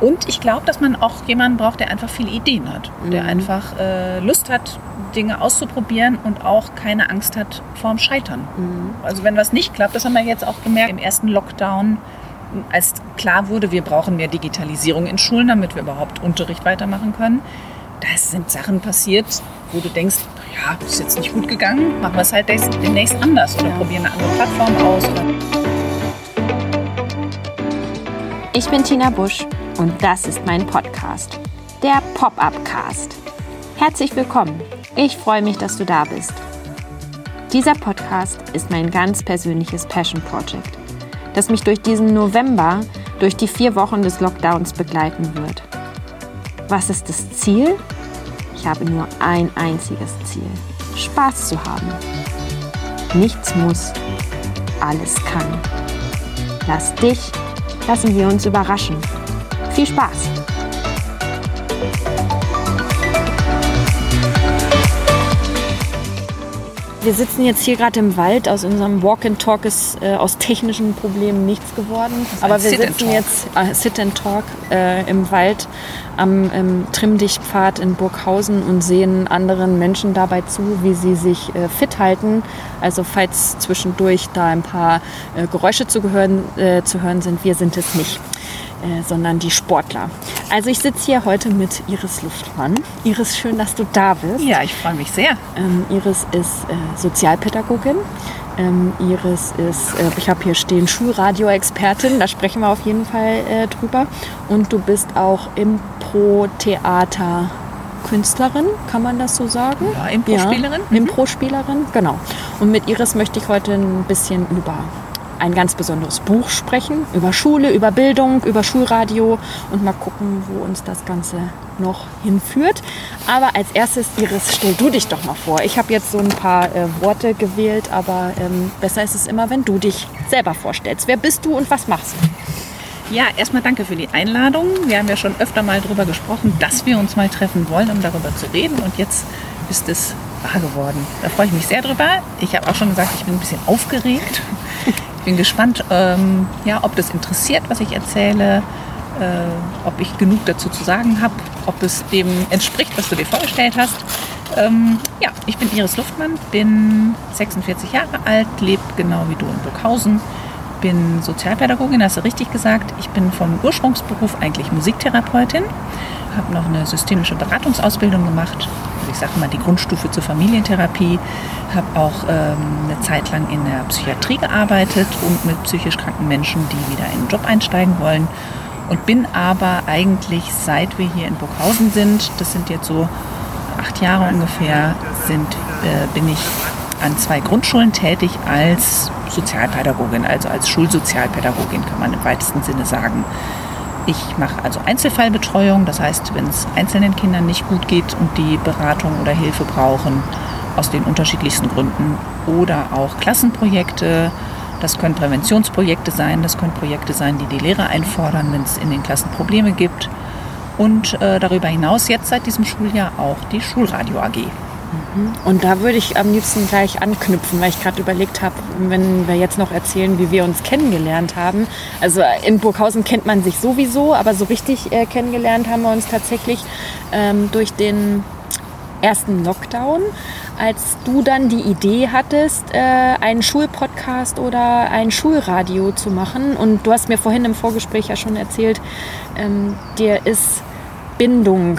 Und ich glaube, dass man auch jemanden braucht, der einfach viele Ideen hat, mhm. der einfach äh, Lust hat, Dinge auszuprobieren und auch keine Angst hat vorm Scheitern. Mhm. Also wenn was nicht klappt, das haben wir jetzt auch gemerkt im ersten Lockdown, als klar wurde, wir brauchen mehr Digitalisierung in Schulen, damit wir überhaupt Unterricht weitermachen können. Da sind Sachen passiert, wo du denkst, ja, ist jetzt nicht gut gegangen, machen wir es halt demnächst anders oder probieren eine andere Plattform aus. Ich bin Tina Busch und das ist mein Podcast, der Pop-Up Cast. Herzlich willkommen. Ich freue mich, dass du da bist. Dieser Podcast ist mein ganz persönliches Passion Project, das mich durch diesen November, durch die vier Wochen des Lockdowns begleiten wird. Was ist das Ziel? Ich habe nur ein einziges Ziel. Spaß zu haben. Nichts muss, alles kann. Lass dich, lassen wir uns überraschen. Viel Spaß! Wir sitzen jetzt hier gerade im Wald. Aus unserem Walk and Talk ist äh, aus technischen Problemen nichts geworden. Aber wir sitzen jetzt äh, Sit and Talk äh, im Wald am ähm, Trimmdichtpfad in Burghausen und sehen anderen Menschen dabei zu, wie sie sich äh, fit halten. Also falls zwischendurch da ein paar äh, Geräusche zu, gehören, äh, zu hören sind, wir sind es nicht. Äh, sondern die Sportler. Also ich sitze hier heute mit Iris Luftmann. Iris, schön, dass du da bist. Ja, ich freue mich sehr. Ähm, Iris ist äh, Sozialpädagogin. Ähm, Iris ist, äh, ich habe hier stehen, Schulradio-Expertin, da sprechen wir auf jeden Fall äh, drüber. Und du bist auch Impro-Theater. Künstlerin, kann man das so sagen? Ja, Impro-Spielerin. Ja, mhm. Impro-Spielerin, genau. Und mit Iris möchte ich heute ein bisschen über ein ganz besonderes Buch sprechen, über Schule, über Bildung, über Schulradio und mal gucken, wo uns das Ganze noch hinführt. Aber als erstes, Iris, stell du dich doch mal vor. Ich habe jetzt so ein paar äh, Worte gewählt, aber ähm, besser ist es immer, wenn du dich selber vorstellst. Wer bist du und was machst du? Ja, erstmal danke für die Einladung. Wir haben ja schon öfter mal darüber gesprochen, dass wir uns mal treffen wollen, um darüber zu reden. Und jetzt ist es wahr geworden. Da freue ich mich sehr drüber. Ich habe auch schon gesagt, ich bin ein bisschen aufgeregt bin gespannt, ähm, ja, ob das interessiert, was ich erzähle, äh, ob ich genug dazu zu sagen habe, ob es dem entspricht, was du dir vorgestellt hast. Ähm, ja, ich bin Iris Luftmann, bin 46 Jahre alt, lebe genau wie du in Burghausen, bin Sozialpädagogin, hast du richtig gesagt. Ich bin vom Ursprungsberuf eigentlich Musiktherapeutin, habe noch eine systemische Beratungsausbildung gemacht, ich sage mal die Grundstufe zur Familientherapie, habe auch ähm, eine Zeit lang in der Psychiatrie gearbeitet und mit psychisch kranken Menschen, die wieder in den Job einsteigen wollen. Und bin aber eigentlich, seit wir hier in Burghausen sind, das sind jetzt so acht Jahre ungefähr, sind, äh, bin ich an zwei Grundschulen tätig als Sozialpädagogin, also als Schulsozialpädagogin kann man im weitesten Sinne sagen. Ich mache also Einzelfallbetreuung, das heißt, wenn es einzelnen Kindern nicht gut geht und die Beratung oder Hilfe brauchen, aus den unterschiedlichsten Gründen. Oder auch Klassenprojekte. Das können Präventionsprojekte sein, das können Projekte sein, die die Lehrer einfordern, wenn es in den Klassen Probleme gibt. Und äh, darüber hinaus jetzt seit diesem Schuljahr auch die Schulradio AG. Mhm. Und da würde ich am liebsten gleich anknüpfen, weil ich gerade überlegt habe, wenn wir jetzt noch erzählen, wie wir uns kennengelernt haben. Also in Burghausen kennt man sich sowieso, aber so richtig äh, kennengelernt haben wir uns tatsächlich ähm, durch den ersten Lockdown, als du dann die Idee hattest, äh, einen Schulpodcast oder ein Schulradio zu machen. Und du hast mir vorhin im Vorgespräch ja schon erzählt, ähm, dir ist Bindung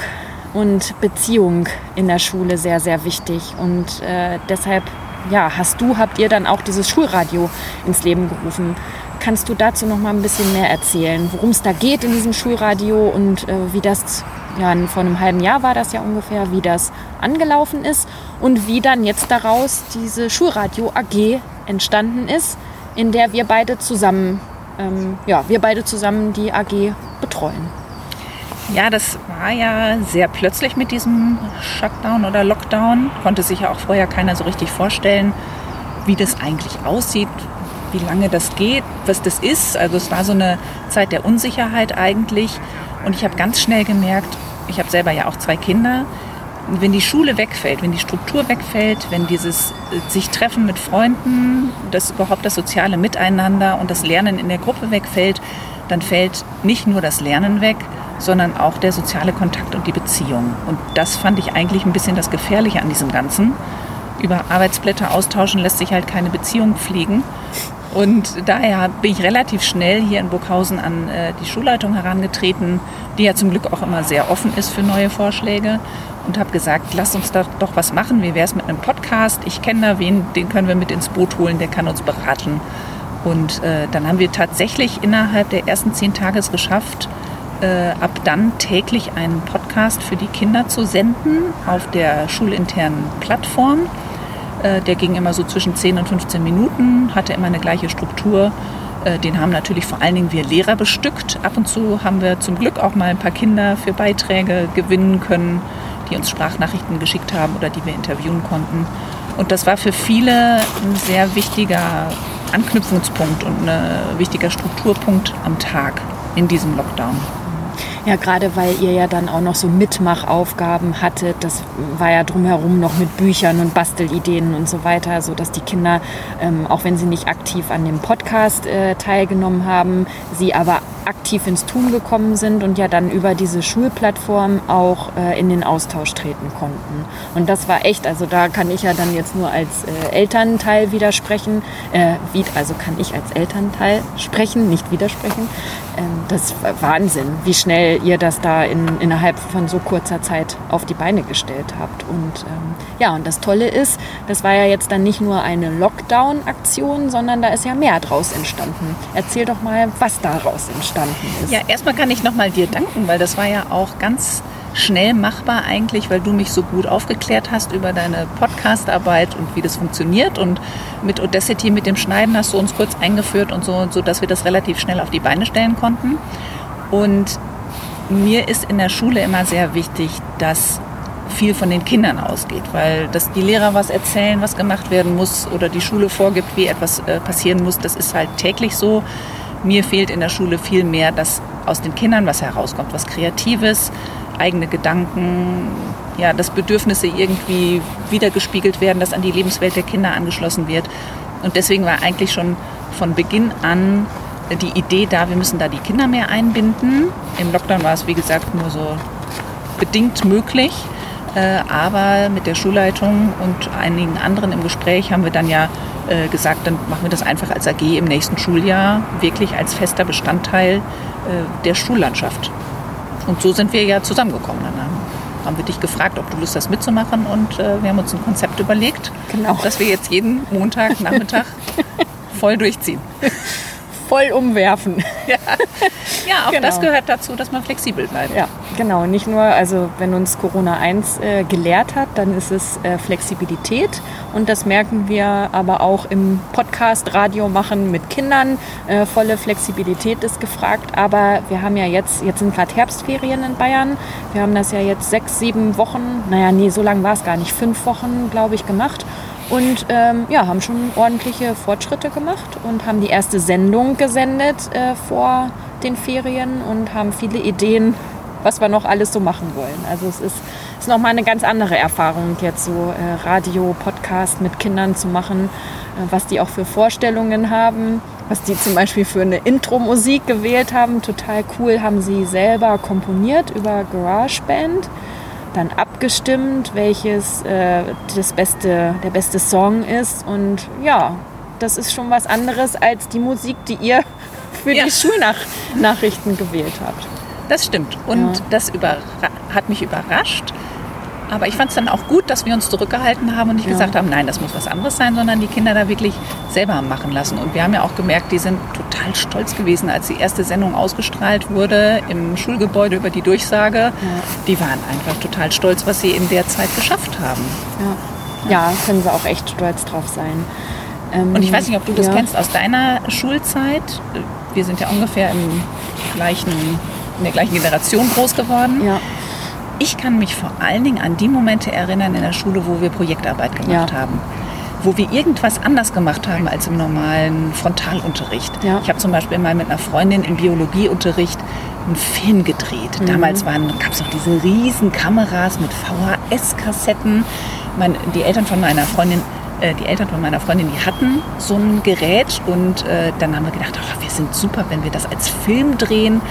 und Beziehung in der Schule sehr, sehr wichtig. Und äh, deshalb, ja, hast du, habt ihr dann auch dieses Schulradio ins Leben gerufen. Kannst du dazu noch mal ein bisschen mehr erzählen, worum es da geht in diesem Schulradio und äh, wie das ja, vor einem halben Jahr war das ja ungefähr, wie das angelaufen ist und wie dann jetzt daraus diese Schulradio AG entstanden ist, in der wir beide zusammen, ähm, ja, wir beide zusammen die AG betreuen. Ja, das war ja sehr plötzlich mit diesem Shutdown oder Lockdown. Konnte sich ja auch vorher keiner so richtig vorstellen, wie das eigentlich aussieht, wie lange das geht, was das ist. Also es war so eine Zeit der Unsicherheit eigentlich. Und ich habe ganz schnell gemerkt, ich habe selber ja auch zwei Kinder, wenn die Schule wegfällt, wenn die Struktur wegfällt, wenn dieses äh, sich treffen mit Freunden, das überhaupt das soziale Miteinander und das Lernen in der Gruppe wegfällt, dann fällt nicht nur das Lernen weg, sondern auch der soziale Kontakt und die Beziehung. Und das fand ich eigentlich ein bisschen das Gefährliche an diesem Ganzen. Über Arbeitsblätter austauschen lässt sich halt keine Beziehung pflegen. Und daher bin ich relativ schnell hier in Burghausen an äh, die Schulleitung herangetreten, die ja zum Glück auch immer sehr offen ist für neue Vorschläge und habe gesagt, lass uns da doch was machen. Wie wäre es mit einem Podcast? Ich kenne da wen, den können wir mit ins Boot holen, der kann uns beraten. Und äh, dann haben wir tatsächlich innerhalb der ersten zehn Tage es geschafft, äh, ab dann täglich einen Podcast für die Kinder zu senden auf der schulinternen Plattform. Äh, der ging immer so zwischen 10 und 15 Minuten, hatte immer eine gleiche Struktur. Äh, den haben natürlich vor allen Dingen wir Lehrer bestückt. Ab und zu haben wir zum Glück auch mal ein paar Kinder für Beiträge gewinnen können, die uns Sprachnachrichten geschickt haben oder die wir interviewen konnten. Und das war für viele ein sehr wichtiger Anknüpfungspunkt und ein wichtiger Strukturpunkt am Tag in diesem Lockdown. Ja, gerade weil ihr ja dann auch noch so Mitmachaufgaben hattet. Das war ja drumherum noch mit Büchern und Bastelideen und so weiter, sodass die Kinder, ähm, auch wenn sie nicht aktiv an dem Podcast äh, teilgenommen haben, sie aber aktiv ins Tun gekommen sind und ja dann über diese Schulplattform auch äh, in den Austausch treten konnten. Und das war echt, also da kann ich ja dann jetzt nur als äh, Elternteil widersprechen, äh, also kann ich als Elternteil sprechen, nicht widersprechen. Ähm, das war Wahnsinn, wie schnell ihr das da in, innerhalb von so kurzer Zeit auf die Beine gestellt habt. Und ähm, ja, und das Tolle ist, das war ja jetzt dann nicht nur eine Lockdown-Aktion, sondern da ist ja mehr draus entstanden. Erzähl doch mal, was daraus entstanden ist. Ja, erstmal kann ich nochmal dir danken, weil das war ja auch ganz schnell machbar eigentlich, weil du mich so gut aufgeklärt hast über deine Podcastarbeit und wie das funktioniert. Und mit Audacity, mit dem Schneiden hast du uns kurz eingeführt und so, so dass wir das relativ schnell auf die Beine stellen konnten. Und mir ist in der Schule immer sehr wichtig, dass viel von den Kindern ausgeht, weil dass die Lehrer was erzählen, was gemacht werden muss oder die Schule vorgibt, wie etwas äh, passieren muss, das ist halt täglich so. Mir fehlt in der Schule viel mehr, dass aus den Kindern was herauskommt, was Kreatives, eigene Gedanken, ja, dass Bedürfnisse irgendwie wiedergespiegelt werden, dass an die Lebenswelt der Kinder angeschlossen wird. Und deswegen war eigentlich schon von Beginn an die Idee da, wir müssen da die Kinder mehr einbinden. Im Lockdown war es, wie gesagt, nur so bedingt möglich. Äh, aber mit der Schulleitung und einigen anderen im Gespräch haben wir dann ja äh, gesagt, dann machen wir das einfach als AG im nächsten Schuljahr wirklich als fester Bestandteil äh, der Schullandschaft. Und so sind wir ja zusammengekommen. Dann haben wir dich gefragt, ob du Lust hast mitzumachen und wir haben uns ein Konzept überlegt, genau. dass wir jetzt jeden Montag Nachmittag voll durchziehen voll umwerfen. Ja, ja auch genau. das gehört dazu, dass man flexibel bleibt. Ja, genau. Nicht nur, also wenn uns Corona 1 äh, gelehrt hat, dann ist es äh, Flexibilität. Und das merken wir aber auch im Podcast, Radio machen mit Kindern. Äh, volle Flexibilität ist gefragt. Aber wir haben ja jetzt, jetzt sind gerade Herbstferien in Bayern. Wir haben das ja jetzt sechs, sieben Wochen, naja, nee, so lange war es gar nicht, fünf Wochen, glaube ich, gemacht und ähm, ja, haben schon ordentliche Fortschritte gemacht und haben die erste Sendung gesendet äh, vor den Ferien und haben viele Ideen, was wir noch alles so machen wollen. Also es ist, ist nochmal eine ganz andere Erfahrung, jetzt so äh, Radio, Podcast mit Kindern zu machen, äh, was die auch für Vorstellungen haben, was die zum Beispiel für eine Intro-Musik gewählt haben. Total cool, haben sie selber komponiert über GarageBand dann abgestimmt, welches äh, das beste, der beste Song ist. Und ja, das ist schon was anderes als die Musik, die ihr für ja. die Schulnachrichten gewählt habt. Das stimmt. Und ja. das hat mich überrascht, aber ich fand es dann auch gut, dass wir uns zurückgehalten haben und nicht ja. gesagt haben, nein, das muss was anderes sein, sondern die Kinder da wirklich selber machen lassen. Und wir haben ja auch gemerkt, die sind total stolz gewesen, als die erste Sendung ausgestrahlt wurde im Schulgebäude über die Durchsage. Ja. Die waren einfach total stolz, was sie in der Zeit geschafft haben. Ja, ja können sie auch echt stolz drauf sein. Ähm, und ich weiß nicht, ob du das kennst aus deiner Schulzeit. Wir sind ja ungefähr im gleichen, in der gleichen Generation groß geworden. Ja ich kann mich vor allen Dingen an die Momente erinnern in der Schule, wo wir Projektarbeit gemacht ja. haben wo wir irgendwas anders gemacht haben als im normalen Frontalunterricht. Ja. Ich habe zum Beispiel mal mit einer Freundin im Biologieunterricht einen Film gedreht. Mhm. Damals gab es noch diese riesen Kameras mit VHS-Kassetten. Die Eltern von meiner Freundin äh, die Eltern von meiner Freundin, die hatten so ein Gerät und äh, dann haben wir gedacht, oh, wir sind super, wenn wir das als Film drehen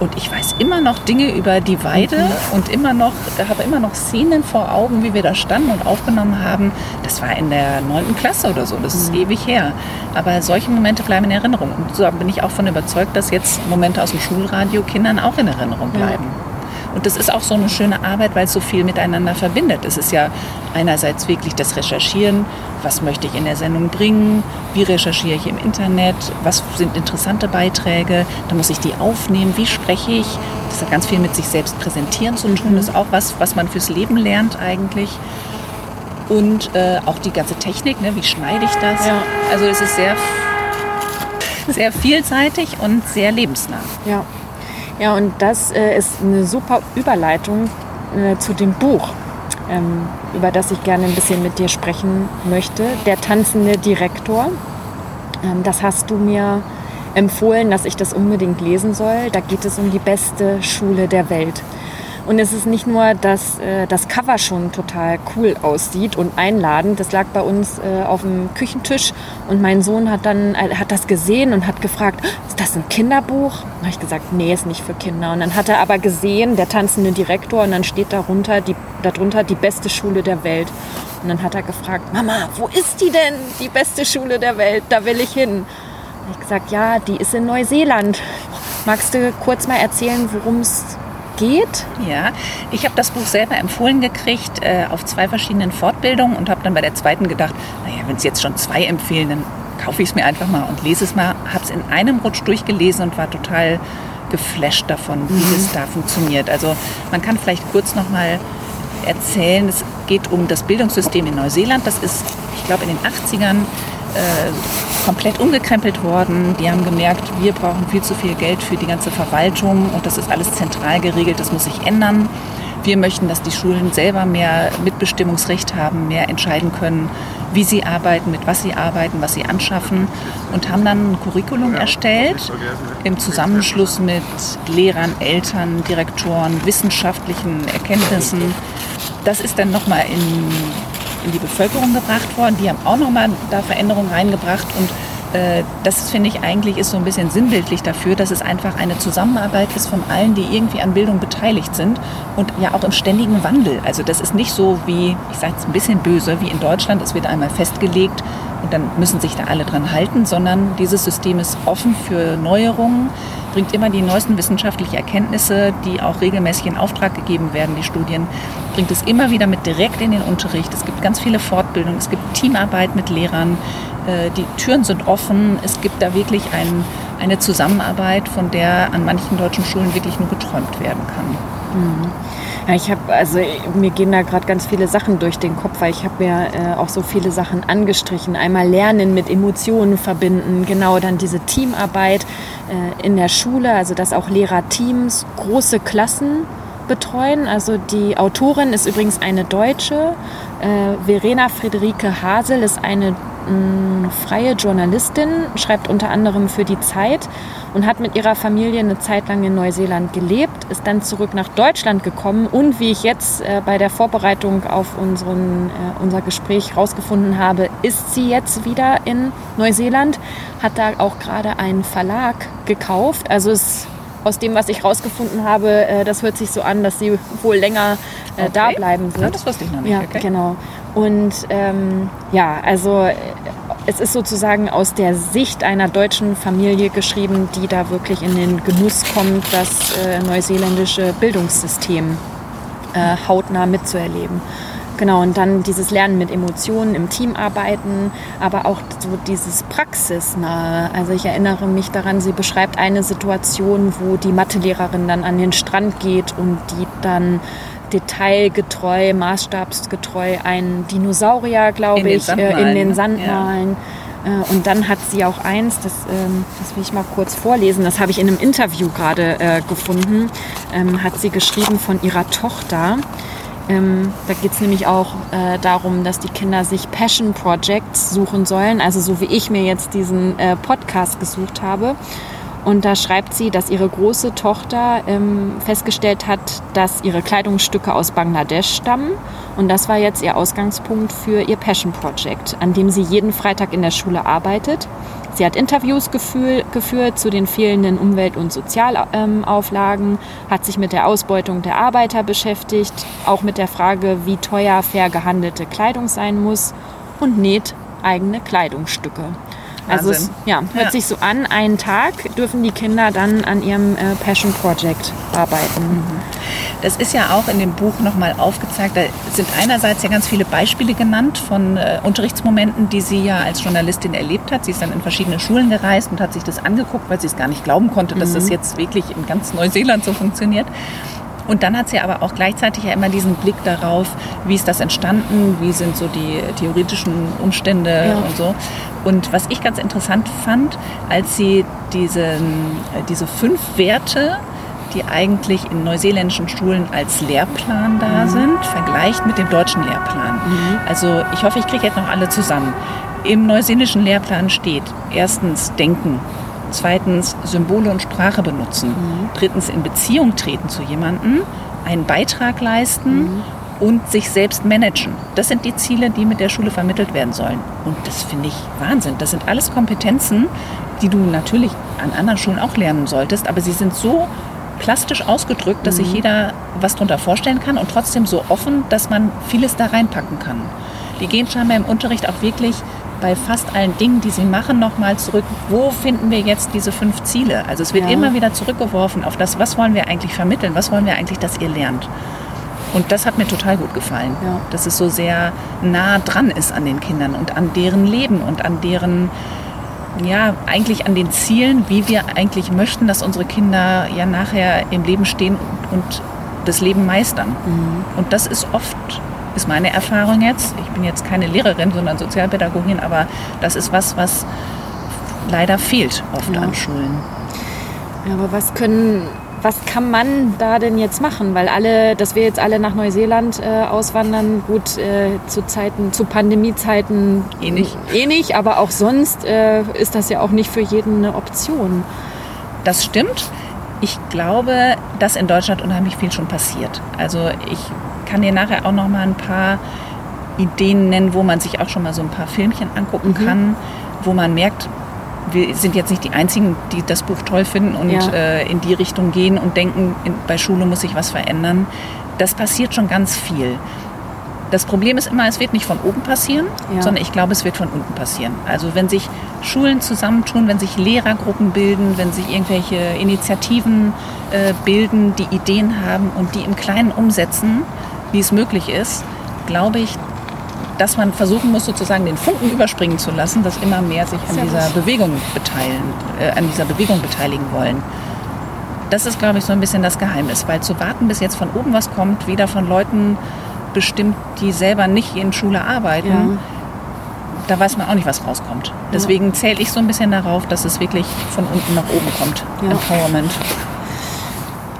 Und ich weiß immer noch Dinge über die Weide mhm. und immer noch, habe immer noch Szenen vor Augen, wie wir da standen und aufgenommen haben. Das war in der 9. Klasse oder so, das ist mhm. ewig her. Aber solche Momente bleiben in Erinnerung. Und so bin ich auch von überzeugt, dass jetzt Momente aus dem Schulradio Kindern auch in Erinnerung bleiben. Ja. Und das ist auch so eine schöne Arbeit, weil es so viel miteinander verbindet. Es ist ja einerseits wirklich das Recherchieren, was möchte ich in der Sendung bringen, wie recherchiere ich im Internet, was sind interessante Beiträge, da muss ich die aufnehmen, wie spreche ich. Das hat ganz viel mit sich selbst präsentieren zu tun, das ist auch was, was man fürs Leben lernt eigentlich. Und äh, auch die ganze Technik, ne? wie schneide ich das? Ja. Also es ist sehr, sehr vielseitig und sehr lebensnah. Ja. Ja, und das äh, ist eine super Überleitung äh, zu dem Buch, ähm, über das ich gerne ein bisschen mit dir sprechen möchte. Der tanzende Direktor. Ähm, das hast du mir empfohlen, dass ich das unbedingt lesen soll. Da geht es um die beste Schule der Welt. Und es ist nicht nur, dass äh, das Cover schon total cool aussieht und einladend. Das lag bei uns äh, auf dem Küchentisch und mein Sohn hat dann äh, hat das gesehen und hat gefragt, ist das ein Kinderbuch? Und habe ich gesagt, nee, ist nicht für Kinder. Und dann hat er aber gesehen, der tanzende Direktor, und dann steht darunter die, darunter die beste Schule der Welt. Und dann hat er gefragt, Mama, wo ist die denn, die beste Schule der Welt? Da will ich hin. Und ich gesagt, ja, die ist in Neuseeland. Magst du kurz mal erzählen, worum es geht? Ja, ich habe das Buch selber empfohlen gekriegt äh, auf zwei verschiedenen Fortbildungen und habe dann bei der zweiten gedacht, naja, wenn es jetzt schon zwei empfehlen, dann kaufe ich es mir einfach mal und lese es mal. Habe es in einem Rutsch durchgelesen und war total geflasht davon, wie mhm. es da funktioniert. Also man kann vielleicht kurz noch mal erzählen, es geht um das Bildungssystem in Neuseeland. Das ist, ich glaube, in den 80ern äh, komplett umgekrempelt worden. Die haben gemerkt, wir brauchen viel zu viel Geld für die ganze Verwaltung und das ist alles zentral geregelt, das muss sich ändern. Wir möchten, dass die Schulen selber mehr Mitbestimmungsrecht haben, mehr entscheiden können, wie sie arbeiten, mit was sie arbeiten, was sie anschaffen und haben dann ein Curriculum erstellt im Zusammenschluss mit Lehrern, Eltern, Direktoren, wissenschaftlichen Erkenntnissen. Das ist dann nochmal in in die Bevölkerung gebracht worden. Die haben auch nochmal da Veränderungen reingebracht und äh, das finde ich eigentlich ist so ein bisschen sinnbildlich dafür, dass es einfach eine Zusammenarbeit ist von allen, die irgendwie an Bildung beteiligt sind und ja auch im ständigen Wandel. Also das ist nicht so wie, ich sage es ein bisschen böse, wie in Deutschland, es wird einmal festgelegt und dann müssen sich da alle dran halten, sondern dieses System ist offen für Neuerungen, bringt immer die neuesten wissenschaftlichen Erkenntnisse, die auch regelmäßig in Auftrag gegeben werden, die Studien, bringt es immer wieder mit direkt in den Unterricht. Es gibt ganz viele Fortbildungen, es gibt Teamarbeit mit Lehrern, äh, die Türen sind offen. Es gibt da wirklich ein, eine Zusammenarbeit, von der an manchen deutschen Schulen wirklich nur geträumt werden kann. Mhm. Ja, ich habe, also mir gehen da gerade ganz viele Sachen durch den Kopf, weil ich habe mir äh, auch so viele Sachen angestrichen. Einmal Lernen mit Emotionen verbinden, genau dann diese Teamarbeit äh, in der Schule, also dass auch Lehrerteams große Klassen betreuen. Also die Autorin ist übrigens eine Deutsche. Äh, Verena Friederike Hasel ist eine freie Journalistin, schreibt unter anderem für die Zeit und hat mit ihrer Familie eine Zeit lang in Neuseeland gelebt, ist dann zurück nach Deutschland gekommen und wie ich jetzt äh, bei der Vorbereitung auf unseren, äh, unser Gespräch herausgefunden habe, ist sie jetzt wieder in Neuseeland, hat da auch gerade einen Verlag gekauft. Also es aus dem, was ich herausgefunden habe, äh, das hört sich so an, dass sie wohl länger äh, okay. da bleiben wird. Ja, das wusste ich noch nicht. Ja, okay. genau. Und ähm, ja, also es ist sozusagen aus der Sicht einer deutschen Familie geschrieben, die da wirklich in den Genuss kommt, das äh, neuseeländische Bildungssystem äh, hautnah mitzuerleben. Genau, und dann dieses Lernen mit Emotionen im Team arbeiten, aber auch so dieses Praxisnahe. Also ich erinnere mich daran, sie beschreibt eine Situation, wo die Mathelehrerin dann an den Strand geht und die dann detailgetreu, maßstabsgetreu einen Dinosaurier, glaube ich, äh, in den Sand malen. Ja. Äh, und dann hat sie auch eins, das, ähm, das will ich mal kurz vorlesen, das habe ich in einem Interview gerade äh, gefunden, ähm, hat sie geschrieben von ihrer Tochter. Ähm, da geht es nämlich auch äh, darum, dass die Kinder sich Passion Projects suchen sollen, also so wie ich mir jetzt diesen äh, Podcast gesucht habe. Und da schreibt sie, dass ihre große Tochter ähm, festgestellt hat, dass ihre Kleidungsstücke aus Bangladesch stammen. Und das war jetzt ihr Ausgangspunkt für ihr Passion Project, an dem sie jeden Freitag in der Schule arbeitet. Sie hat Interviews gefühl, geführt zu den fehlenden Umwelt- und Sozialauflagen, hat sich mit der Ausbeutung der Arbeiter beschäftigt, auch mit der Frage, wie teuer fair gehandelte Kleidung sein muss und näht eigene Kleidungsstücke. Also es, ja, hört Ja. sich so an, einen Tag dürfen die Kinder dann an ihrem äh, Passion Project arbeiten. Das ist ja auch in dem Buch nochmal aufgezeigt. Da sind einerseits ja ganz viele Beispiele genannt von äh, Unterrichtsmomenten, die sie ja als Journalistin erlebt hat. Sie ist dann in verschiedene Schulen gereist und hat sich das angeguckt, weil sie es gar nicht glauben konnte, dass das jetzt wirklich in ganz Neuseeland so funktioniert. Und dann hat sie aber auch gleichzeitig ja immer diesen Blick darauf, wie ist das entstanden, wie sind so die theoretischen Umstände Ja. und so. Und was ich ganz interessant fand, als sie diesen, äh, diese fünf Werte, die eigentlich in neuseeländischen Schulen als Lehrplan da sind, vergleicht mit dem deutschen Lehrplan. Also ich hoffe, ich kriege jetzt noch alle zusammen. Im neuseeländischen Lehrplan steht erstens Denken, zweitens Symbole und Sprache benutzen, drittens in Beziehung treten zu jemandem, einen Beitrag leisten und sich selbst managen. Das sind die Ziele, die mit der Schule vermittelt werden sollen. Und das finde ich Wahnsinn. Das sind alles Kompetenzen, die du natürlich an anderen Schulen auch lernen solltest, aber sie sind so plastisch ausgedrückt, dass sich jeder was darunter vorstellen kann und trotzdem so offen, dass man vieles da reinpacken kann. Die gehen scheinbar im Unterricht auch wirklich bei fast allen Dingen, die sie machen, nochmal zurück. Wo finden wir jetzt diese fünf Ziele? Also es wird Ja. immer wieder zurückgeworfen auf das, was wollen wir eigentlich vermitteln, was wollen wir eigentlich, dass ihr lernt. Und das hat mir total gut gefallen, Ja. dass es so sehr nah dran ist an den Kindern und an deren Leben und an deren, ja, eigentlich an den Zielen, wie wir eigentlich möchten, dass unsere Kinder ja nachher im Leben stehen und, und das Leben meistern. Und das ist oft, ist meine Erfahrung jetzt, ich bin jetzt keine Lehrerin, sondern Sozialpädagogin, aber das ist was, was leider fehlt oft Ja. an Schulen. Ja, aber was können, was kann man da denn jetzt machen? Weil alle, dass wir jetzt alle nach Neuseeland äh, auswandern, gut, äh, zu Zeiten, zu Pandemiezeiten Eh nicht. eh nicht, aber auch sonst äh, ist das ja auch nicht für jeden eine Option. Das stimmt. Ich glaube, dass in Deutschland unheimlich viel schon passiert. Also ich kann dir nachher auch noch mal ein paar Ideen nennen, wo man sich auch schon mal so ein paar Filmchen angucken kann, wo man merkt, wir sind jetzt nicht die Einzigen, die das Buch toll finden und Ja. äh, in die Richtung gehen und denken, in, bei Schule muss sich was verändern. Das passiert schon ganz viel. Das Problem ist immer, es wird nicht von oben passieren, Ja. sondern ich glaube, es wird von unten passieren. Also wenn sich Schulen zusammentun, wenn sich Lehrergruppen bilden, wenn sich irgendwelche Initiativen äh, bilden, die Ideen haben und die im Kleinen umsetzen, wie es möglich ist, glaube ich, dass man versuchen muss, sozusagen den Funken überspringen zu lassen, dass immer mehr sich an dieser. Bewegung beteiligen, äh, an dieser Bewegung beteiligen wollen. Das ist, glaube ich, so ein bisschen das Geheimnis, weil zu warten, bis jetzt von oben was kommt, wieder von Leuten bestimmt, die selber nicht in Schule arbeiten, Ja. da weiß man auch nicht, was rauskommt. Deswegen zähle ich so ein bisschen darauf, dass es wirklich von unten nach oben kommt. Ja. Empowerment.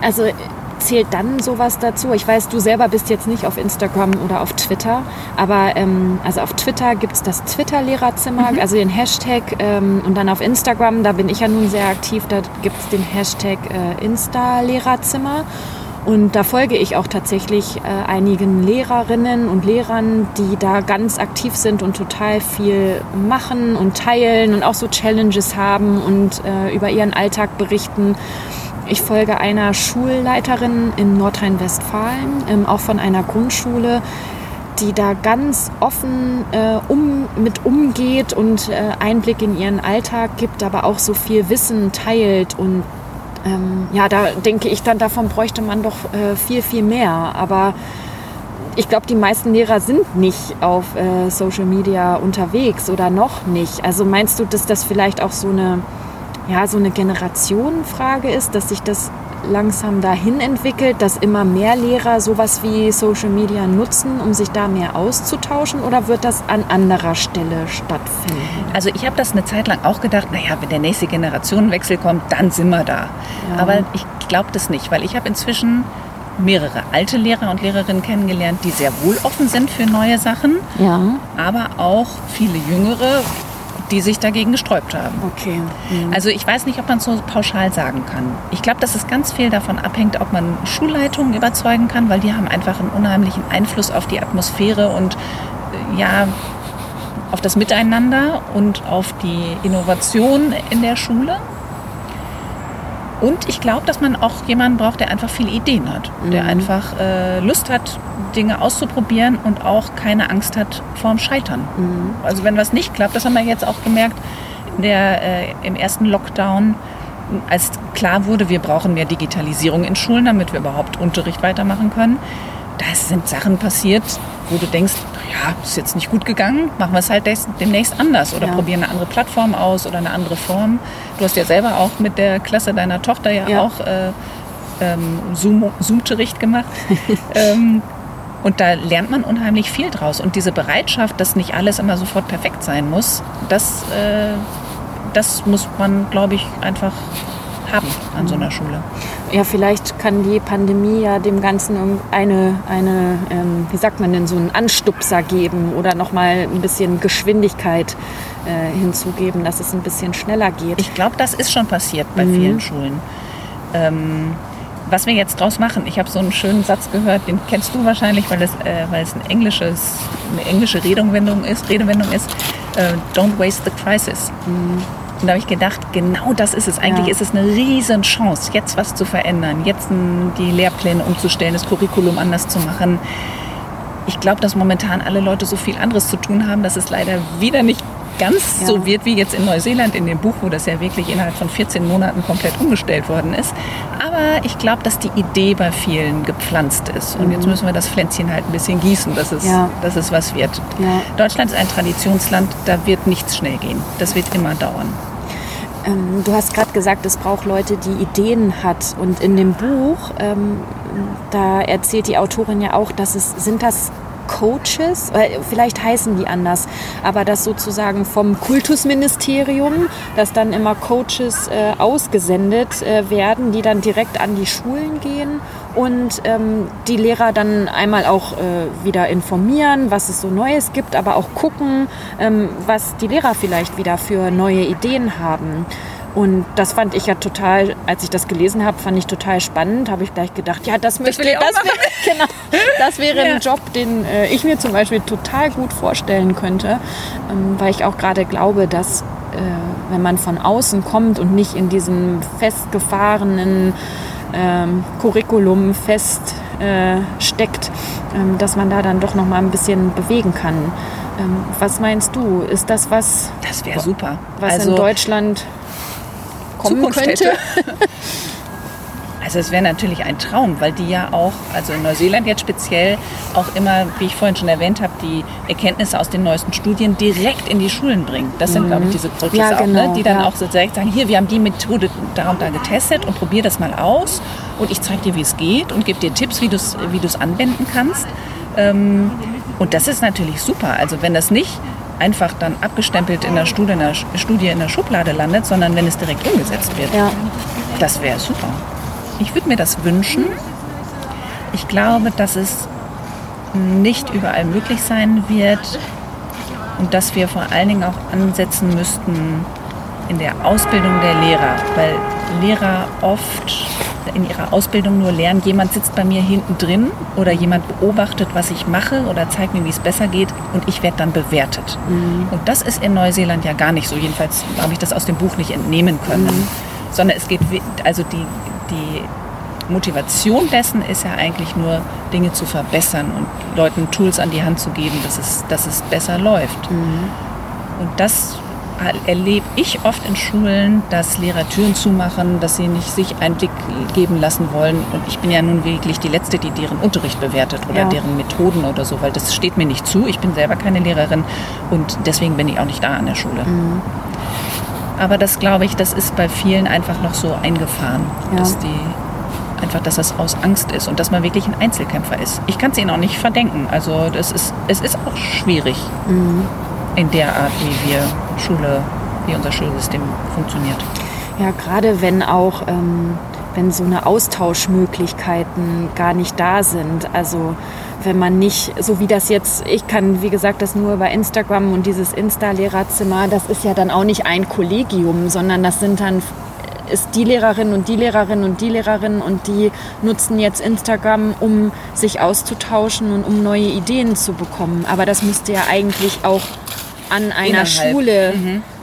Also zählt dann sowas dazu? Ich weiß, du selber bist jetzt nicht auf Instagram oder auf Twitter, aber ähm, also auf Twitter gibt es das Twitter-Lehrerzimmer, also den Hashtag ähm, und dann auf Instagram, da bin ich ja nun sehr aktiv, da gibt es den Hashtag äh, Insta-Lehrerzimmer. Und da folge ich auch tatsächlich äh, einigen Lehrerinnen und Lehrern, die da ganz aktiv sind und total viel machen und teilen und auch so Challenges haben und äh, über ihren Alltag berichten. Ich folge einer Schulleiterin in Nordrhein-Westfalen, ähm, auch von einer Grundschule, die da ganz offen äh, um, mit umgeht und äh, Einblick in ihren Alltag gibt, aber auch so viel Wissen teilt. Und ähm, ja, da denke ich dann, davon bräuchte man doch äh, viel, viel mehr. Aber ich glaube, die meisten Lehrer sind nicht auf äh, Social Media unterwegs oder noch nicht. Also meinst du, dass das vielleicht auch so eine ja, so eine Generationenfrage ist, dass sich das langsam dahin entwickelt, dass immer mehr Lehrer sowas wie Social Media nutzen, um sich da mehr auszutauschen oder wird das an anderer Stelle stattfinden? Also ich habe das eine Zeit lang auch gedacht, naja, wenn der nächste Generationenwechsel kommt, dann sind wir da. Ja. Aber ich glaube das nicht, weil ich habe inzwischen mehrere alte Lehrer und Lehrerinnen kennengelernt, die sehr wohl offen sind für neue Sachen, Ja, aber auch viele jüngere, die sich dagegen gesträubt haben. okay. Also ich weiß nicht, ob man so pauschal sagen kann. Ich glaube, dass es ganz viel davon abhängt, ob man Schulleitungen überzeugen kann, weil die haben einfach einen unheimlichen Einfluss auf die Atmosphäre und äh, ja, auf das Miteinander und auf die Innovation in der Schule. Und ich glaube, dass man auch jemanden braucht, der einfach viele Ideen hat, mhm. der einfach äh, Lust hat, Dinge auszuprobieren und auch keine Angst hat vorm Scheitern. Mhm. Also wenn was nicht klappt, das haben wir jetzt auch gemerkt der, äh, im ersten Lockdown, als klar wurde, wir brauchen mehr Digitalisierung in Schulen, damit wir überhaupt Unterricht weitermachen können. Da sind Sachen passiert, wo du denkst, ja, ist jetzt nicht gut gegangen, machen wir es halt demnächst anders oder ja. probieren eine andere Plattform aus oder eine andere Form. Du hast ja selber auch mit der Klasse deiner Tochter ja, ja. auch äh, ähm, Zoom-Unterricht gemacht. ähm, und da lernt man unheimlich viel draus. Und diese Bereitschaft, dass nicht alles immer sofort perfekt sein muss, das, äh, das muss man, glaube ich, einfach haben an so einer Schule. Ja, vielleicht kann die Pandemie ja dem Ganzen eine, eine ähm, wie sagt man denn, so einen Anstupser geben oder nochmal ein bisschen Geschwindigkeit äh, hinzugeben, dass es ein bisschen schneller geht. Ich glaube, das ist schon passiert bei mhm. vielen Schulen. Ähm, was wir jetzt draus machen, ich habe so einen schönen Satz gehört, den kennst du wahrscheinlich, weil es, äh, weil es ein englisches, eine englische Redewendung ist, Redewendung ist äh, Don't waste the crisis. Mhm. Und da habe ich gedacht, genau das ist es. Eigentlich ja. ist es eine riesen Chance, jetzt was zu verändern, jetzt die Lehrpläne umzustellen, das Curriculum anders zu machen. Ich glaube, dass momentan alle Leute so viel anderes zu tun haben, dass es leider wieder nicht ganz ja. so wird wie jetzt in Neuseeland in dem Buch, wo das ja wirklich innerhalb von 14 Monaten komplett umgestellt worden ist. Aber ich glaube, dass die Idee bei vielen gepflanzt ist. Und mhm. jetzt müssen wir das Pflänzchen halt ein bisschen gießen, dass es, ja. dass es was wird. Ja. Deutschland ist ein Traditionsland, da wird nichts schnell gehen. Das wird immer dauern. Ähm, du hast gerade gesagt, es braucht Leute, die Ideen hat. Und in dem Buch, ähm, da erzählt die Autorin ja auch, dass es sind das Coaches, vielleicht heißen die anders, aber das sozusagen vom Kultusministerium, dass dann immer Coaches äh, ausgesendet äh, werden, die dann direkt an die Schulen gehen und ähm, die Lehrer dann einmal auch äh, wieder informieren, was es so Neues gibt, aber auch gucken, ähm, was die Lehrer vielleicht wieder für neue Ideen haben. Und das fand ich ja total, als ich das gelesen habe, fand ich total spannend. Habe ich gleich gedacht, ja, das möchte ich, das, wär, genau, das wäre ja. ein Job, den äh, ich mir zum Beispiel total gut vorstellen könnte, ähm, weil ich auch gerade glaube, dass äh, wenn man von außen kommt und nicht in diesem festgefahrenen ähm, Curriculum fest äh, ähm, dass man da dann doch noch mal ein bisschen bewegen kann. Ähm, was meinst du? Ist das was? Das wäre super. Was also, in Deutschland kommen könnte? Also es wäre natürlich ein Traum, weil die ja auch, also in Neuseeland jetzt speziell, auch immer, wie ich vorhin schon erwähnt habe, die Erkenntnisse aus den neuesten Studien direkt in die Schulen bringen. Das sind, mhm. glaube ich, diese Coaches ja, auch, ne? genau, die dann ja. auch so direkt sagen, hier, wir haben die Methode da und da getestet und probier das mal aus und ich zeige dir, wie es geht und gebe dir Tipps, wie du es wie anwenden kannst. Ähm, und das ist natürlich super. Also wenn das nicht einfach dann abgestempelt in der Studie in der, Studie in der Schublade landet, sondern wenn es direkt umgesetzt wird. Ja. Das wäre super. Ich würde mir das wünschen. Ich glaube, dass es nicht überall möglich sein wird und dass wir vor allen Dingen auch ansetzen müssten in der Ausbildung der Lehrer, weil Lehrer oft in ihrer Ausbildung nur lernen, jemand sitzt bei mir hinten drin oder jemand beobachtet, was ich mache oder zeigt mir, wie es besser geht und ich werde dann bewertet. Mhm. Und das ist in Neuseeland ja gar nicht so. Jedenfalls habe ich das aus dem Buch nicht entnehmen können. Mhm. Sondern es geht, also die, die Motivation dessen ist ja eigentlich nur, Dinge zu verbessern und Leuten Tools an die Hand zu geben, dass es, dass es besser läuft. Mhm. Und das erlebe ich oft in Schulen, dass Lehrer Türen zumachen, dass sie nicht sich Einblick geben lassen wollen. Und ich bin ja nun wirklich die Letzte, die deren Unterricht bewertet oder ja. deren Methoden oder so, weil das steht mir nicht zu. Ich bin selber keine Lehrerin und deswegen bin ich auch nicht da an der Schule. Mhm. Aber das glaube ich, das ist bei vielen einfach noch so eingefahren, ja. dass die einfach, dass das aus Angst ist und dass man wirklich ein Einzelkämpfer ist. Ich kann es ihnen auch nicht verdenken. Also das ist, es ist auch schwierig. Mhm in der Art, wie wir Schule, wie unser Schulsystem funktioniert. Ja, gerade wenn auch ähm, wenn so eine Austauschmöglichkeiten gar nicht da sind. Also wenn man nicht, so wie das jetzt, ich kann, wie gesagt, das nur über Instagram und dieses Insta-Lehrerzimmer, das ist ja dann auch nicht ein Kollegium, sondern das sind dann ist die Lehrerin und die Lehrerin und die Lehrerin und die nutzen jetzt Instagram, um sich auszutauschen und um neue Ideen zu bekommen. Aber das müsste ja eigentlich auch an einer Innerhalb. Schule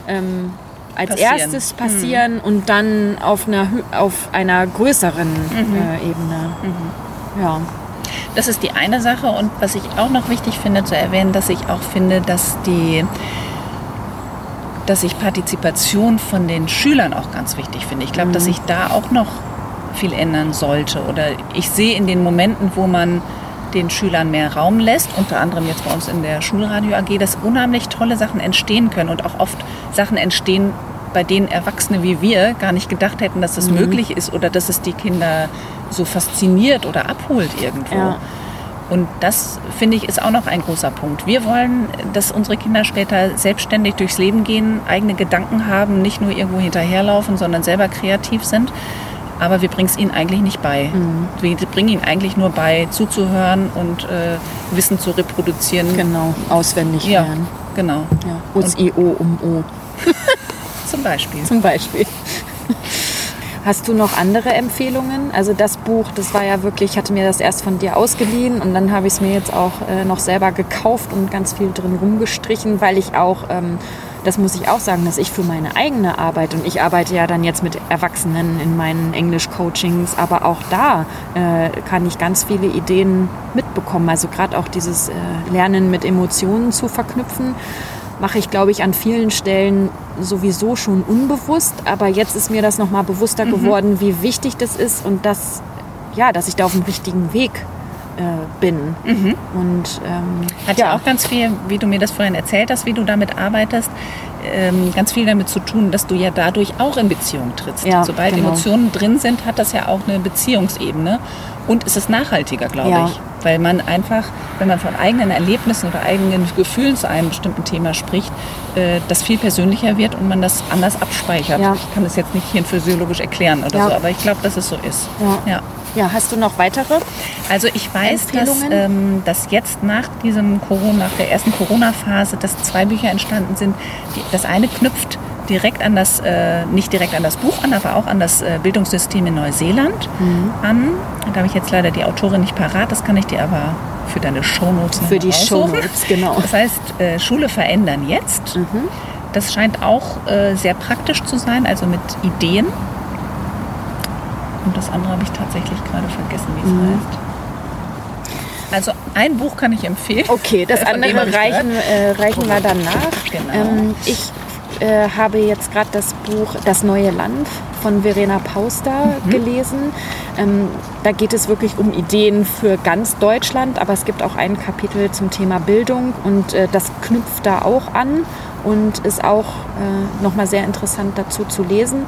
ähm, als Passieren. erstes passieren und dann auf einer, auf einer größeren Mhm. äh, Ebene. Ja. Das ist die eine Sache und was ich auch noch wichtig finde zu erwähnen, dass ich auch finde, dass die dass ich Partizipation von den Schülern auch ganz wichtig finde. Ich glaube, dass sich da auch noch viel ändern sollte. Oder ich sehe in den Momenten, wo man den Schülern mehr Raum lässt, unter anderem jetzt bei uns in der Schulradio AG, dass unheimlich tolle Sachen entstehen können und auch oft Sachen entstehen, bei denen Erwachsene wie wir gar nicht gedacht hätten, dass das möglich ist oder dass es die Kinder so fasziniert oder abholt irgendwo. Ja. Und das, finde ich, ist auch noch ein großer Punkt. Wir wollen, dass unsere Kinder später selbstständig durchs Leben gehen, eigene Gedanken haben, nicht nur irgendwo hinterherlaufen, sondern selber kreativ sind. Aber wir bringen es ihnen eigentlich nicht bei. Wir bringen ihnen eigentlich nur bei, zuzuhören und äh, Wissen zu reproduzieren. Genau, auswendig Ja, lernen. genau. Ja. Uz, I, O, um, O Zum Beispiel. zum Beispiel. Hast du noch andere Empfehlungen? Also das Buch, das war ja wirklich, ich hatte mir das erst von dir ausgeliehen und dann habe ich es mir jetzt auch äh, noch selber gekauft und ganz viel drin rumgestrichen, weil ich auch, ähm, das muss ich auch sagen, dass ich für meine eigene Arbeit und ich arbeite ja dann jetzt mit Erwachsenen in meinen Englisch-Coachings, aber auch da äh, kann ich ganz viele Ideen mitbekommen. Also gerade auch dieses äh, Lernen mit Emotionen zu verknüpfen mache ich, glaube ich, an vielen Stellen sowieso schon unbewusst. Aber jetzt ist mir das nochmal bewusster geworden, wie wichtig das ist und dass, ja, dass ich da auf dem richtigen Weg äh, bin. Und ähm, Hat ja. auch ganz viel, wie du mir das vorhin erzählt hast, wie du damit arbeitest, ähm, ganz viel damit zu tun, dass du ja dadurch auch in Beziehung trittst. Ja, Sobald genau. Emotionen drin sind, hat das ja auch eine Beziehungsebene und ist es nachhaltiger, glaube Ja. ich. Weil man einfach, wenn man von eigenen Erlebnissen oder eigenen Gefühlen zu einem bestimmten Thema spricht, äh, das viel persönlicher wird und man das anders abspeichert. Ja. Ich kann das jetzt nicht hier physiologisch erklären oder so, aber ich glaube, dass es so ist. Ja. Ja. hast du noch weitere? Also ich weiß, dass, ähm, dass jetzt nach diesem Corona, nach der ersten Corona-Phase, dass zwei Bücher entstanden sind. Die, das eine knüpft direkt an das, äh, nicht direkt an das Buch an, aber auch an das äh, Bildungssystem in Neuseeland Mhm. an. Da habe ich jetzt leider die Autorin nicht parat, das kann ich dir aber für deine Shownotes Für die raussuchen. Shownotes, genau. Das heißt, äh, Schule verändern jetzt. Mhm. Das scheint auch äh, sehr praktisch zu sein, also mit Ideen. Und das andere habe ich tatsächlich gerade vergessen, wie es Mhm. heißt. Also ein Buch kann ich empfehlen. Okay, das andere reichen, äh, reichen wir danach. Genau. Ähm, ich äh, habe jetzt gerade das Buch Das neue Land von Verena Pauster Mhm. gelesen. Ähm, da geht es wirklich um Ideen für ganz Deutschland, aber es gibt auch ein Kapitel zum Thema Bildung und äh, das knüpft da auch an und ist auch äh, nochmal sehr interessant dazu zu lesen.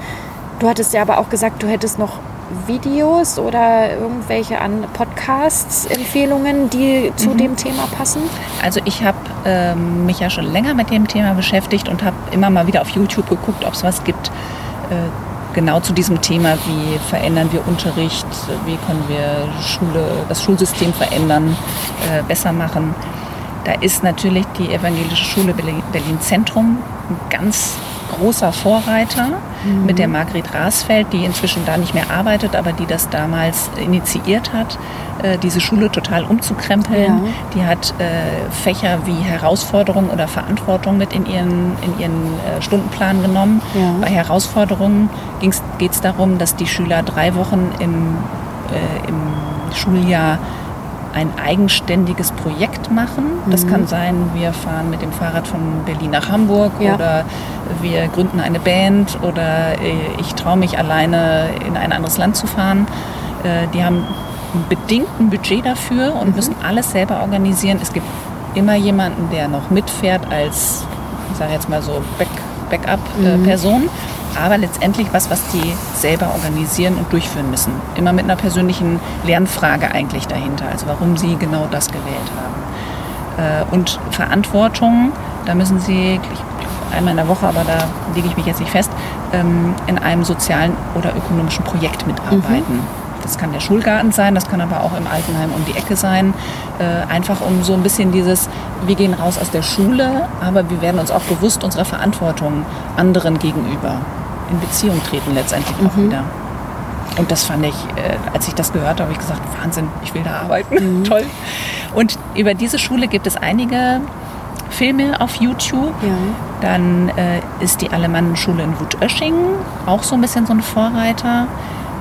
Du hattest ja aber auch gesagt, du hättest noch Videos oder irgendwelche an Podcasts, Empfehlungen, die zu Mhm. dem Thema passen? Also ich habe ähm, mich ja schon länger mit dem Thema beschäftigt und habe immer mal wieder auf YouTube geguckt, ob es was gibt, äh, genau zu diesem Thema, wie verändern wir Unterricht, wie können wir Schule, das Schulsystem verändern, äh, besser machen. Da ist natürlich die Evangelische Schule Berlin Berlin Zentrum ein ganz großer Vorreiter mit der Margret Rasfeld, die inzwischen da nicht mehr arbeitet, aber die das damals initiiert hat, äh, diese Schule total umzukrempeln. Ja. Die hat äh, Fächer wie Herausforderung oder Verantwortung mit in ihren, in ihren äh, Stundenplan genommen. Ja. Bei Herausforderungen geht es darum, dass die Schüler drei Wochen im, äh, im Schuljahr ein eigenständiges Projekt machen. Mhm. Das kann sein, wir fahren mit dem Fahrrad von Berlin nach Hamburg Ja. oder wir gründen eine Band oder äh, ich traue mich alleine in ein anderes Land zu fahren. Äh, Die haben ein bedingten Budget dafür und müssen alles selber organisieren. Es gibt immer jemanden, der noch mitfährt als, ich sage jetzt mal so, Back, Backup-Person. Aber letztendlich was, was die selber organisieren und durchführen müssen. Immer mit einer persönlichen Lernfrage eigentlich dahinter. Also warum sie genau das gewählt haben. Äh, Und Verantwortung, da müssen sie, einmal in der Woche, aber da lege ich mich jetzt nicht fest, ähm, in einem sozialen oder ökonomischen Projekt mitarbeiten. Das kann der Schulgarten sein, das kann aber auch im Altenheim um die Ecke sein. Äh, einfach um so ein bisschen dieses, wir gehen raus aus der Schule, aber wir werden uns auch bewusst unserer Verantwortung anderen gegenüber in Beziehung treten letztendlich auch wieder. Und das fand ich, äh, als ich das gehört habe, habe ich gesagt, Wahnsinn, ich will da arbeiten. Toll. Und über diese Schule gibt es einige Filme auf YouTube. Ja. Dann äh, ist die Alemannenschule in Wutösching auch so ein bisschen so ein Vorreiter.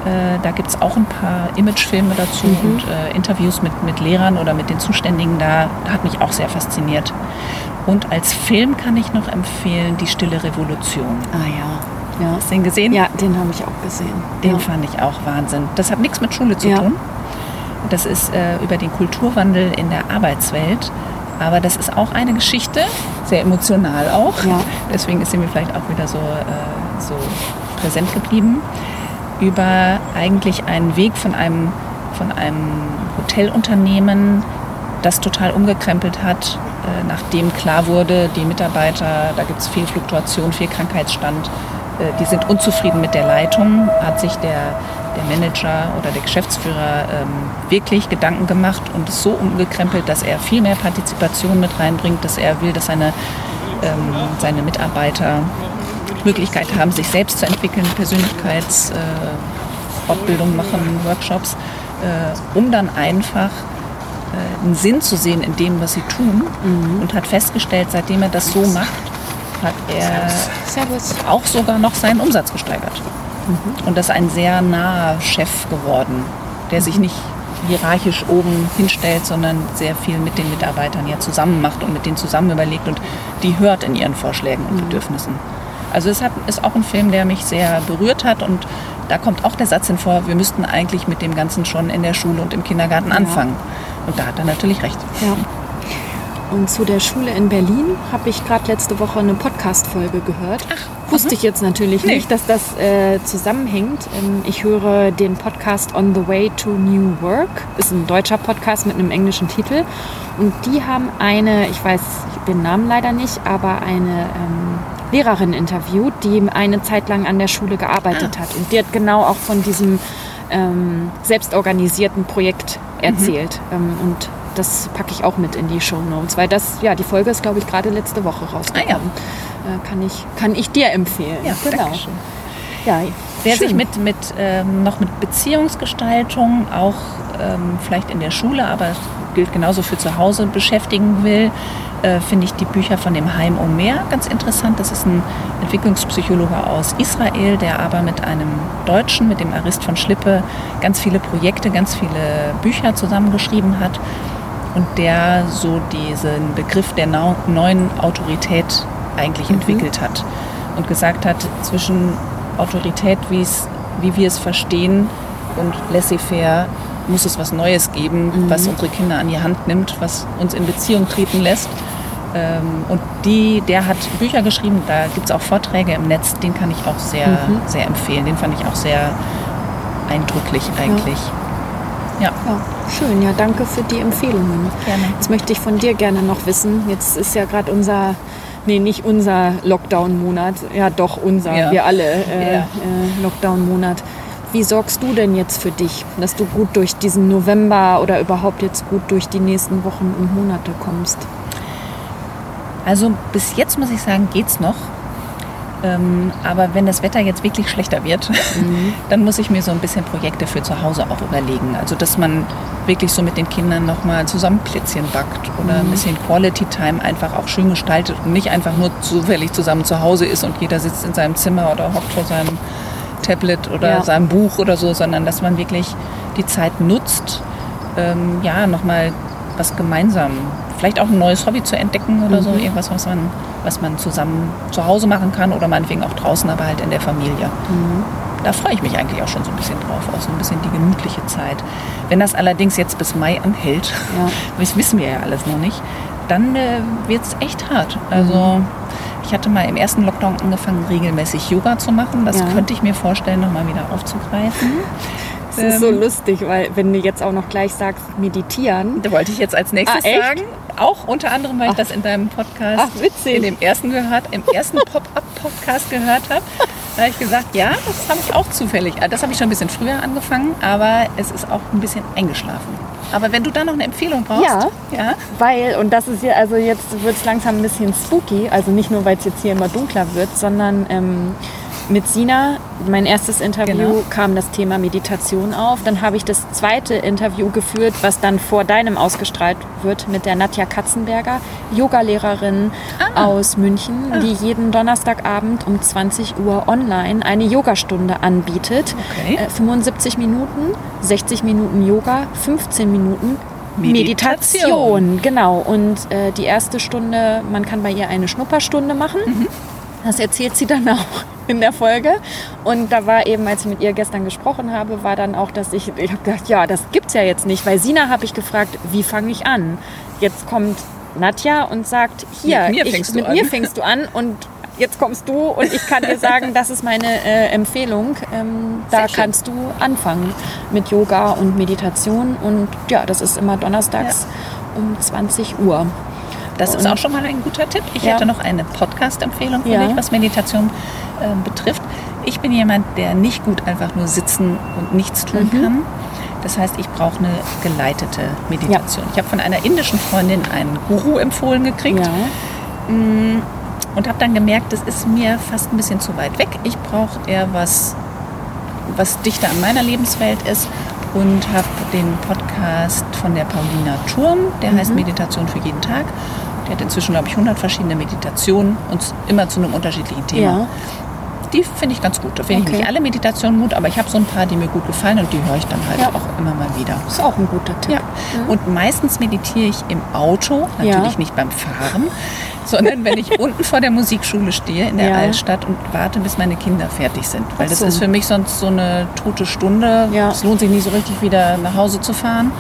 Äh, da gibt es auch ein paar Imagefilme dazu Mhm. und äh, Interviews mit, mit Lehrern oder mit den Zuständigen da. Hat mich auch sehr fasziniert. Und als Film kann ich noch empfehlen Die Stille Revolution. Ah ja. Ja. Hast du den gesehen? Ja, den habe ich auch gesehen. Den ja. fand ich auch Wahnsinn. Das hat nichts mit Schule zu Ja. tun. Das ist äh, über den Kulturwandel in der Arbeitswelt. Aber das ist auch eine Geschichte, sehr emotional auch. Ja. Deswegen ist sie mir vielleicht auch wieder so, äh, so präsent geblieben. Über eigentlich einen Weg von einem, von einem Hotelunternehmen, das total umgekrempelt hat, äh, nachdem klar wurde, die Mitarbeiter, da gibt es viel Fluktuation, viel Krankheitsstand, die sind unzufrieden mit der Leitung, hat sich der, der Manager oder der Geschäftsführer ähm, wirklich Gedanken gemacht und es so umgekrempelt, dass er viel mehr Partizipation mit reinbringt, dass er will, dass seine, ähm, seine Mitarbeiter Möglichkeit haben, sich selbst zu entwickeln, Persönlichkeitsfortbildung äh, machen, Workshops, äh, um dann einfach äh, einen Sinn zu sehen in dem, was sie tun. Und hat festgestellt, seitdem er das so macht, hat er Servus. auch sogar noch seinen Umsatz gesteigert. Und das ist ein sehr naher Chef geworden, der sich nicht hierarchisch oben hinstellt, sondern sehr viel mit den Mitarbeitern ja zusammen macht und mit denen zusammen überlegt und die hört in ihren Vorschlägen und Bedürfnissen. Also es hat, ist auch ein Film, der mich sehr berührt hat und da kommt auch der Satz hin vor, wir müssten eigentlich mit dem Ganzen schon in der Schule und im Kindergarten anfangen. Und da hat er natürlich recht. Ja. Und zu der Schule in Berlin habe ich gerade letzte Woche eine Podcast-Folge gehört. Ach, Wusste ich jetzt natürlich Nee. nicht, dass das äh, zusammenhängt. Ähm, ich höre den Podcast On the Way to New Work. Ist ein deutscher Podcast mit einem englischen Titel. Und die haben eine, ich weiß den Namen leider nicht, aber eine ähm, Lehrerin interviewt, die eine Zeit lang an der Schule gearbeitet hat. Und die hat genau auch von diesem ähm, selbstorganisierten Projekt erzählt. Ähm, und das packe ich auch mit in die Show Notes, weil das, ja, die Folge ist, glaube ich, gerade letzte Woche rausgekommen. Äh, kann, ich, kann ich dir empfehlen. Ja, genau. Dankeschön. Ja, Wer schön. sich mit, mit, ähm, noch mit Beziehungsgestaltung, auch ähm, vielleicht in der Schule, aber es gilt genauso für zu Hause, beschäftigen will, äh, finde ich die Bücher von dem Haim Omer ganz interessant. Das ist ein Entwicklungspsychologe aus Israel, der aber mit einem Deutschen, mit dem Arist von Schlippe, ganz viele Projekte, ganz viele Bücher zusammengeschrieben hat und der so diesen Begriff der neuen Autorität eigentlich entwickelt hat und gesagt hat, zwischen Autorität, wie wir es verstehen, und laissez-faire muss es was Neues geben, was unsere Kinder an die Hand nimmt, was uns in Beziehung treten lässt. Ähm, Und die, der hat Bücher geschrieben, da gibt es auch Vorträge im Netz, den kann ich auch sehr, sehr empfehlen. Den fand ich auch sehr eindrücklich eigentlich. Ja, Ja, schön. Ja, danke für die Empfehlungen. Gerne. Jetzt möchte ich von dir gerne noch wissen. Jetzt ist ja gerade unser, nee, nicht unser Lockdown-Monat. Ja, doch unser. Ja. Wir alle äh, Ja. äh, Lockdown-Monat. Wie sorgst du denn jetzt für dich, dass du gut durch diesen November oder überhaupt jetzt gut durch die nächsten Wochen und Monate kommst? Also bis jetzt muss ich sagen, geht's noch. Ähm, aber wenn das Wetter jetzt wirklich schlechter wird, dann muss ich mir so ein bisschen Projekte für zu Hause auch überlegen. Also dass man wirklich so mit den Kindern nochmal zusammen Plätzchen backt oder ein bisschen Quality Time einfach auch schön gestaltet und nicht einfach nur zufällig zusammen zu Hause ist und jeder sitzt in seinem Zimmer oder hockt vor seinem Tablet oder Ja. seinem Buch oder so, sondern dass man wirklich die Zeit nutzt, ähm, ja, nochmal was gemeinsam, vielleicht auch ein neues Hobby zu entdecken oder so, irgendwas, was man, was man zusammen zu Hause machen kann oder meinetwegen auch draußen, aber halt in der Familie. Da freue ich mich eigentlich auch schon so ein bisschen drauf, auch so ein bisschen die gemütliche Zeit. Wenn das allerdings jetzt bis Mai anhält, Ja. das wissen wir ja alles noch nicht, dann äh, wird es echt hart. Also ich hatte mal im ersten Lockdown angefangen, regelmäßig Yoga zu machen. Das Ja. könnte ich mir vorstellen, nochmal wieder aufzugreifen. Das ist so Ähm. lustig, weil wenn du jetzt auch noch gleich sagst, meditieren. Da wollte ich jetzt als nächstes Ah, sagen. Auch unter anderem, weil ich das in deinem Podcast, Ach, witzig. in dem ersten gehört, im ersten Pop-up-Podcast gehört habe. Da habe ich gesagt, ja, das habe ich auch zufällig. äh, Das habe ich schon ein bisschen früher angefangen, aber es ist auch ein bisschen eingeschlafen. Aber wenn du da noch eine Empfehlung brauchst, Ja. ja Weil, und das ist ja, also jetzt wird es langsam ein bisschen spooky, also nicht nur, weil es jetzt hier immer dunkler wird, sondern ähm, mit Sina, mein erstes Interview, Genau. kam das Thema Meditation auf. Dann habe ich das zweite Interview geführt, was dann vor deinem ausgestrahlt wird, mit der Nadja Katzenberger, Yogalehrerin Ah. aus München, die jeden Donnerstagabend um 20 Uhr online eine Yogastunde anbietet. Okay. Äh, 75 Minuten, 60 Minuten Yoga, 15 Minuten Meditation. Meditation. Genau. Und äh, die erste Stunde, man kann bei ihr eine Schnupperstunde machen. Mhm. Das erzählt sie dann auch in der Folge. Und da war eben, als ich mit ihr gestern gesprochen habe, war dann auch, dass ich, ich habe gedacht, ja, das gibt's ja jetzt nicht. Weil Sina habe ich gefragt, wie fange ich an? Jetzt kommt Nadja und sagt, hier, Mit mir ich, fängst du mit an. mir fängst du an und jetzt kommst du und ich kann dir sagen, das ist meine äh, Empfehlung. Ähm, da schön. kannst du anfangen mit Yoga und Meditation. Und ja, das ist immer donnerstags um 20 Uhr. Das ist auch schon mal ein guter Tipp. Ich Ja. hätte noch eine Podcast-Empfehlung für Ja. dich, was Meditation ähm, betrifft. Ich bin jemand, der nicht gut einfach nur sitzen und nichts tun Mhm. kann. Das heißt, ich brauche eine geleitete Meditation. Ich habe von einer indischen Freundin einen Guru empfohlen gekriegt Ja. und habe dann gemerkt, das ist mir fast ein bisschen zu weit weg. Ich brauche eher was, was dichter an meiner Lebenswelt ist und habe den Podcast von der Paulina Turm, der Mhm. heißt Meditation für jeden Tag. Der hat inzwischen, glaube ich, 100 verschiedene Meditationen und immer zu einem unterschiedlichen Thema. Ja. Die finde ich ganz gut. Da finde Okay. ich nicht alle Meditationen gut, aber ich habe so ein paar, die mir gut gefallen und die höre ich dann halt Ja. auch immer mal wieder. Ist auch ein guter Tipp. Ja. Und meistens meditiere ich im Auto, natürlich nicht beim Fahren, sondern wenn ich unten vor der Musikschule stehe in der Ja. Altstadt und warte, bis meine Kinder fertig sind. Weil Ach das so. ist für mich sonst so eine tote Stunde. Ja. Es lohnt sich nicht so richtig wieder nach Hause zu fahren.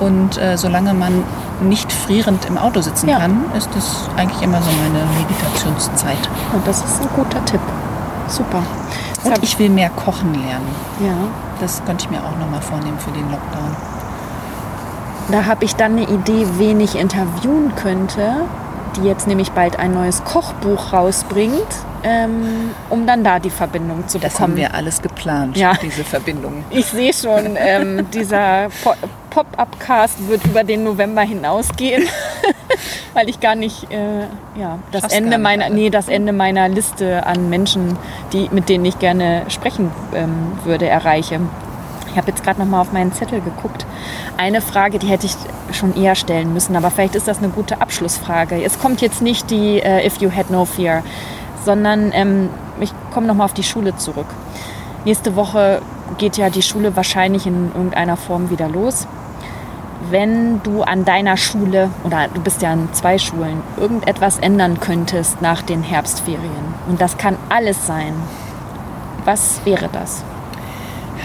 Und äh, solange man nicht frierend im Auto sitzen Ja. kann, ist das eigentlich immer so meine Meditationszeit. Und das ist ein guter Tipp. Super. Und ich will mehr kochen lernen. ja. Das könnte ich mir auch nochmal vornehmen für den Lockdown. Da habe ich dann eine Idee, wen ich interviewen könnte, die jetzt nämlich bald ein neues Kochbuch rausbringt, ähm, um dann da die Verbindung zu Das bekommen. haben wir alles geplant, Ja. diese Verbindung. Ich sehe schon, ähm, dieser Po- Pop-up-Cast wird über den November hinausgehen, weil ich gar nicht äh, ja, das Schaffst Ende meiner alle. nee, das Ende meiner Liste an Menschen, die, mit denen ich gerne sprechen ähm, würde, erreiche. Ich habe jetzt gerade noch mal auf meinen Zettel geguckt. Eine Frage, die hätte ich schon eher stellen müssen, aber vielleicht ist das eine gute Abschlussfrage. Es kommt jetzt nicht die äh, If You Had No Fear, sondern ähm, ich komme noch mal auf die Schule zurück. Nächste Woche geht ja die Schule wahrscheinlich in irgendeiner Form wieder los. Wenn du an deiner Schule, oder du bist ja an zwei Schulen, irgendetwas ändern könntest nach den Herbstferien, und das kann alles sein, was wäre das?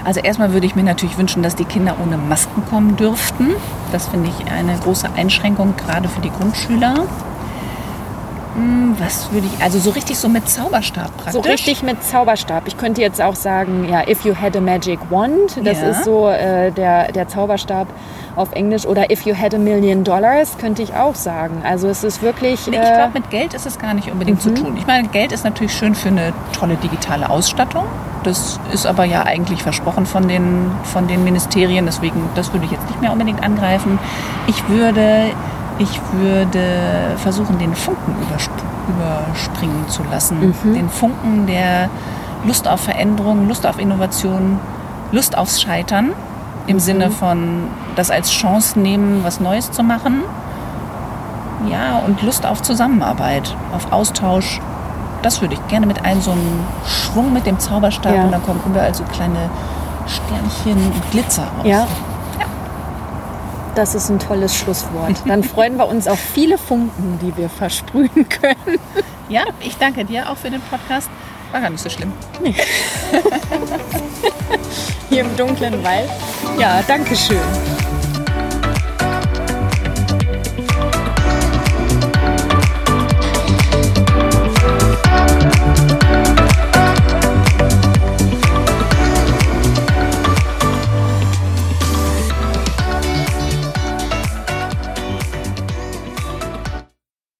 Also erstmal würde ich mir natürlich wünschen, dass die Kinder ohne Masken kommen dürften. Das finde ich eine große Einschränkung, gerade für die Grundschüler. Hm, Was würde ich, also so richtig so mit Zauberstab praktisch. So richtig mit Zauberstab. Ich könnte jetzt auch sagen, ja, if you had a magic wand, das Ja. ist so äh, der, der Zauberstab auf Englisch. Oder if you had a million dollars, könnte ich auch sagen. Also es ist wirklich... Nee, äh, ich glaube, mit Geld ist es gar nicht unbedingt zu tun. Ich meine, Geld ist natürlich schön für eine tolle digitale Ausstattung. Das ist aber ja eigentlich versprochen von den, von den Ministerien. Deswegen, das würde ich jetzt nicht mehr unbedingt angreifen. Ich würde, ich würde versuchen, den Funken übersp überspringen zu lassen. Den Funken der Lust auf Veränderung, Lust auf Innovation, Lust aufs Scheitern. Im Sinne von das als Chance nehmen, was Neues zu machen. Ja, und Lust auf Zusammenarbeit, auf Austausch. Das würde ich gerne mit einem so einem Schwung mit dem Zauberstab Ja. und dann kommen überall so kleine Sternchen und Glitzer raus. Ja. Das ist ein tolles Schlusswort. Dann freuen wir uns auf viele Funken, die wir versprühen können. ja, ich danke dir auch für den Podcast. War gar nicht so schlimm. Hier im dunklen Wald. Ja, danke schön.